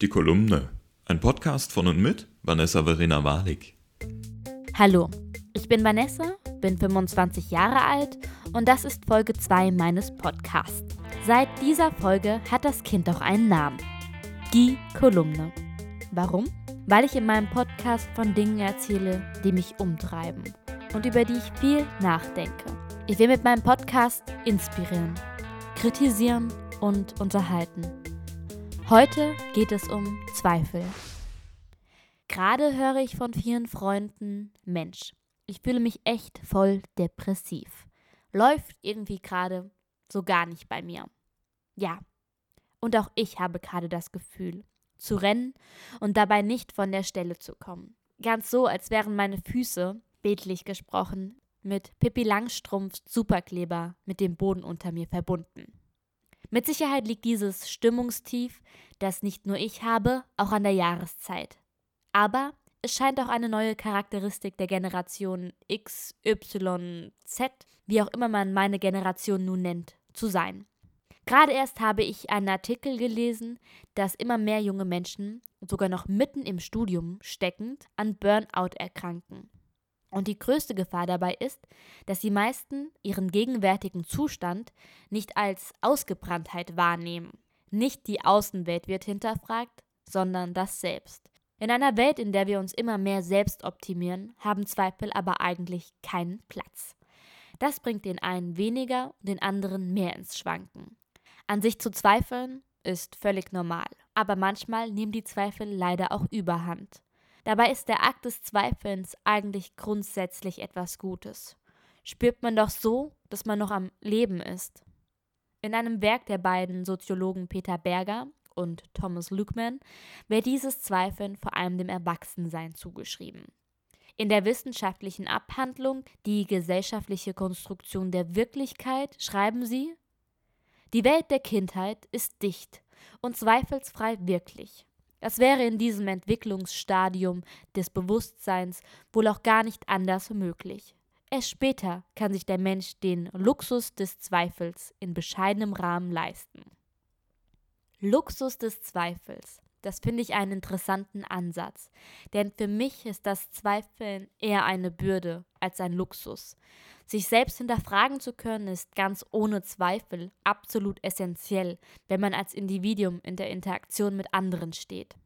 Die Kolumne. Ein Podcast von und mit Vanessa Verena Walik. Hallo, ich bin Vanessa, bin 25 Jahre alt und das ist Folge 2 meines Podcasts. Seit dieser Folge hat das Kind auch einen Namen. Die Kolumne. Warum? Weil ich in meinem Podcast von Dingen erzähle, die mich umtreiben und über die ich viel nachdenke. Ich will mit meinem Podcast inspirieren, kritisieren und unterhalten. Heute geht es um Zweifel. Gerade höre ich von vielen Freunden, Mensch, ich fühle mich echt voll depressiv. Läuft irgendwie gerade so gar nicht bei mir. Ja, und auch ich habe gerade das Gefühl, zu rennen und dabei nicht von der Stelle zu kommen. Ganz so, als wären meine Füße, bildlich gesprochen, mit Pippi Langstrumpfs Superkleber mit dem Boden unter mir verbunden. Mit Sicherheit liegt dieses Stimmungstief, das nicht nur ich habe, auch an der Jahreszeit. Aber es scheint auch eine neue Charakteristik der Generation X, Y, Z, wie auch immer man meine Generation nun nennt, zu sein. Gerade erst habe ich einen Artikel gelesen, dass immer mehr junge Menschen, sogar noch mitten im Studium steckend, an Burnout erkranken. Und die größte Gefahr dabei ist, dass die meisten ihren gegenwärtigen Zustand nicht als Ausgebranntheit wahrnehmen. Nicht die Außenwelt wird hinterfragt, sondern das Selbst. In einer Welt, in der wir uns immer mehr selbst optimieren, haben Zweifel aber eigentlich keinen Platz. Das bringt den einen weniger und den anderen mehr ins Schwanken. An sich zu zweifeln ist völlig normal, aber manchmal nehmen die Zweifel leider auch überhand. Dabei ist der Akt des Zweifelns eigentlich grundsätzlich etwas Gutes. Spürt man doch so, dass man noch am Leben ist. In einem Werk der beiden Soziologen Peter Berger und Thomas Luckman wird dieses Zweifeln vor allem dem Erwachsensein zugeschrieben. In der wissenschaftlichen Abhandlung Die gesellschaftliche Konstruktion der Wirklichkeit schreiben sie, die Welt der Kindheit ist dicht und zweifelsfrei wirklich. Das wäre in diesem Entwicklungsstadium des Bewusstseins wohl auch gar nicht anders möglich. Erst später kann sich der Mensch den Luxus des Zweifels in bescheidenem Rahmen leisten. Luxus des Zweifels. Das finde ich einen interessanten Ansatz, denn für mich ist das Zweifeln eher eine Bürde als ein Luxus. Sich selbst hinterfragen zu können, ist ganz ohne Zweifel absolut essentiell, wenn man als Individuum in der Interaktion mit anderen steht.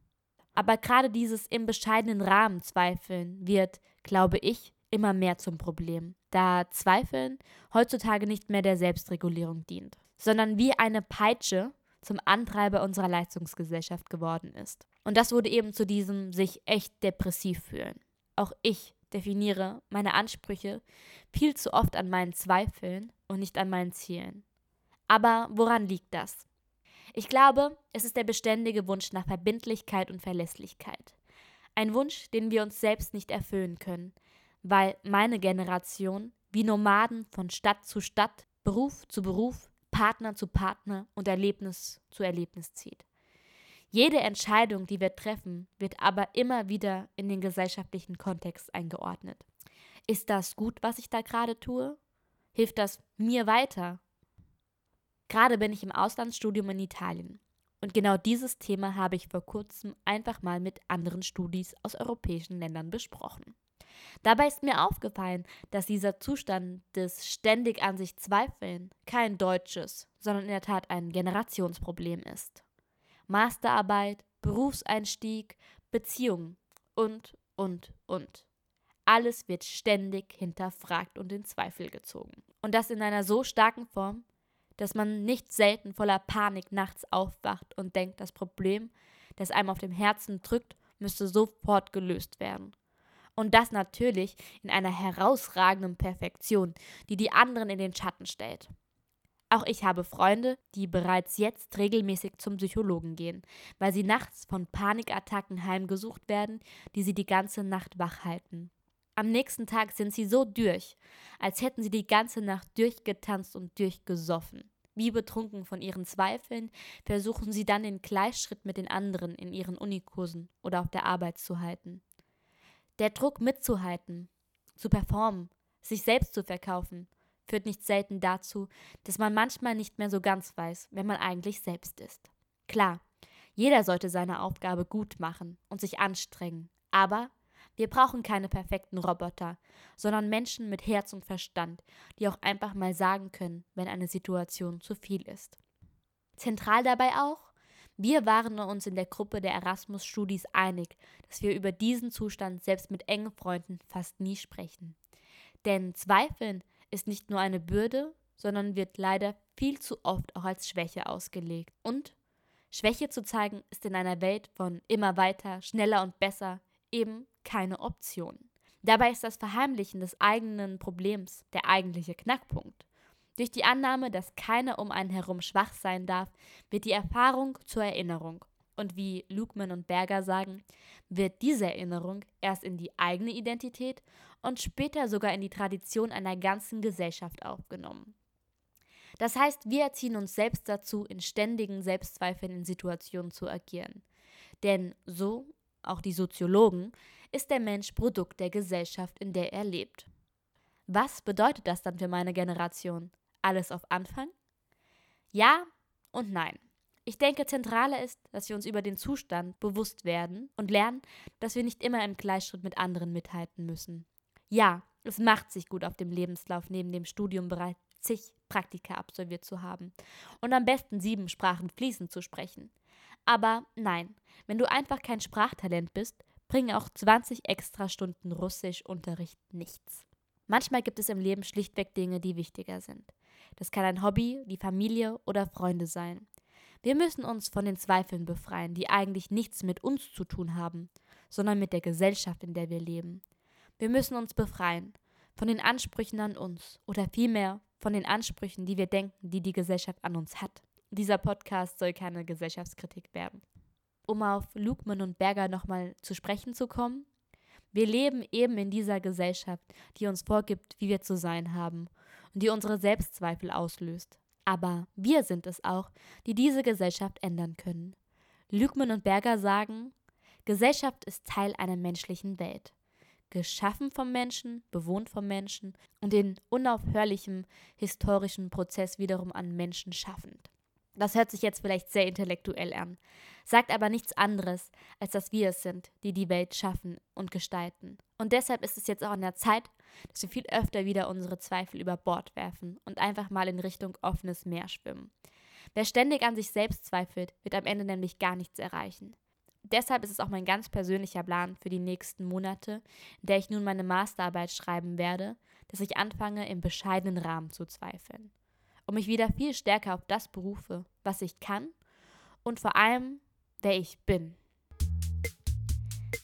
Aber gerade dieses im bescheidenen Rahmen Zweifeln wird, glaube ich, immer mehr zum Problem, da Zweifeln heutzutage nicht mehr der Selbstregulierung dient, sondern wie eine Peitsche zum Antreiber unserer Leistungsgesellschaft geworden ist. Und das wurde eben zu diesem sich echt depressiv fühlen. Auch ich definiere meine Ansprüche viel zu oft an meinen Zweifeln und nicht an meinen Zielen. Aber woran liegt das? Ich glaube, es ist der beständige Wunsch nach Verbindlichkeit und Verlässlichkeit. Ein Wunsch, den wir uns selbst nicht erfüllen können, weil meine Generation wie Nomaden von Stadt zu Stadt, Beruf zu Beruf, Partner zu Partner und Erlebnis zu Erlebnis zieht. Jede Entscheidung, die wir treffen, wird aber immer wieder in den gesellschaftlichen Kontext eingeordnet. Ist das gut, was ich da gerade tue? Hilft das mir weiter? Gerade bin ich im Auslandsstudium in Italien. Und genau dieses Thema habe ich vor kurzem einfach mal mit anderen Studis aus europäischen Ländern besprochen. Dabei ist mir aufgefallen, dass dieser Zustand des ständig an sich Zweifeln kein deutsches, sondern in der Tat ein Generationsproblem ist. Masterarbeit, Berufseinstieg, Beziehungen und, und, und. Alles wird ständig hinterfragt und in Zweifel gezogen. Und das in einer so starken Form, dass man nicht selten voller Panik nachts aufwacht und denkt, das Problem, das einem auf dem Herzen drückt, müsste sofort gelöst werden. Und das natürlich in einer herausragenden Perfektion, die die anderen in den Schatten stellt. Auch ich habe Freunde, die bereits jetzt regelmäßig zum Psychologen gehen, weil sie nachts von Panikattacken heimgesucht werden, die sie die ganze Nacht wach halten. Am nächsten Tag sind sie so durch, als hätten sie die ganze Nacht durchgetanzt und durchgesoffen. Wie betrunken von ihren Zweifeln versuchen sie dann den Gleichschritt mit den anderen in ihren Unikursen oder auf der Arbeit zu halten. Der Druck mitzuhalten, zu performen, sich selbst zu verkaufen, führt nicht selten dazu, dass man manchmal nicht mehr so ganz weiß, wer man eigentlich selbst ist. Klar, Jeder sollte seine Aufgabe gut machen und sich anstrengen. Aber wir brauchen keine perfekten Roboter, sondern Menschen mit Herz und Verstand, die auch einfach mal sagen können, wenn eine Situation zu viel ist. Zentral dabei auch, wir waren uns in der Gruppe der Erasmus-Studis einig, dass wir über diesen Zustand selbst mit engen Freunden fast nie sprechen. Denn Zweifeln ist nicht nur eine Bürde, sondern wird leider viel zu oft auch als Schwäche ausgelegt. Und Schwäche zu zeigen ist in einer Welt von immer weiter, schneller und besser eben keine Option. Dabei ist das Verheimlichen des eigenen Problems der eigentliche Knackpunkt. Durch die Annahme, dass keiner um einen herum schwach sein darf, wird die Erfahrung zur Erinnerung. Und wie Lugman und Berger sagen, wird diese Erinnerung erst in die eigene Identität und später sogar in die Tradition einer ganzen Gesellschaft aufgenommen. Das heißt, wir erziehen uns selbst dazu, in ständigen Selbstzweifeln in Situationen zu agieren. Denn so, auch die Soziologen, ist der Mensch Produkt der Gesellschaft, in der er lebt. Was bedeutet das dann für meine Generation? Alles auf Anfang? Ja und nein. Ich denke, zentraler ist, dass wir uns über den Zustand bewusst werden und lernen, dass wir nicht immer im Gleichschritt mit anderen mithalten müssen. Ja, es macht sich gut auf dem Lebenslauf neben dem Studium bereits zig Praktika absolviert zu haben und am besten sieben Sprachen fließend zu sprechen. Aber nein, wenn du einfach kein Sprachtalent bist, bringen auch 20 extra Stunden Russischunterricht nichts. Manchmal gibt es im Leben schlichtweg Dinge, die wichtiger sind. Das kann ein Hobby, die Familie oder Freunde sein. Wir müssen uns von den Zweifeln befreien, die eigentlich nichts mit uns zu tun haben, sondern mit der Gesellschaft, in der wir leben. Wir müssen uns befreien von den Ansprüchen an uns oder vielmehr von den Ansprüchen, die wir denken, die die Gesellschaft an uns hat. Dieser Podcast soll keine Gesellschaftskritik werden. Um auf Lugman und Berger nochmal zu sprechen zu kommen, wir leben eben in dieser Gesellschaft, die uns vorgibt, wie wir zu sein haben und die unsere Selbstzweifel auslöst. Aber wir sind es auch, die diese Gesellschaft ändern können. Lügmann und Berger sagen, Gesellschaft ist Teil einer menschlichen Welt. Geschaffen vom Menschen, bewohnt vom Menschen und in unaufhörlichem historischen Prozess wiederum an Menschen schaffend. Das hört sich jetzt vielleicht sehr intellektuell an, sagt aber nichts anderes, als dass wir es sind, die die Welt schaffen und gestalten. Und deshalb ist es jetzt auch an der Zeit, dass wir viel öfter wieder unsere Zweifel über Bord werfen und einfach mal in Richtung offenes Meer schwimmen. Wer ständig an sich selbst zweifelt, wird am Ende nämlich gar nichts erreichen. Deshalb ist es auch mein ganz persönlicher Plan für die nächsten Monate, in der ich nun meine Masterarbeit schreiben werde, dass ich anfange, im bescheidenen Rahmen zu zweifeln und mich wieder viel stärker auf das berufe, was ich kann und vor allem, wer ich bin.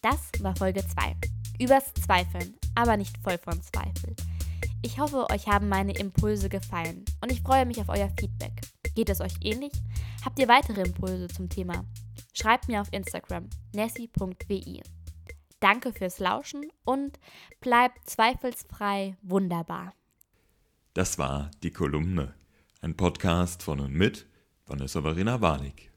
Das war Folge 2. Übers Zweifeln, aber nicht voll von Zweifel. Ich hoffe, euch haben meine Impulse gefallen und ich freue mich auf euer Feedback. Geht es euch ähnlich? Habt ihr weitere Impulse zum Thema? Schreibt mir auf Instagram nessi.wi. Danke fürs Lauschen und bleibt zweifelsfrei wunderbar. Das war die Kolumne. Ein Podcast von und mit Vanessa Verena Warnig.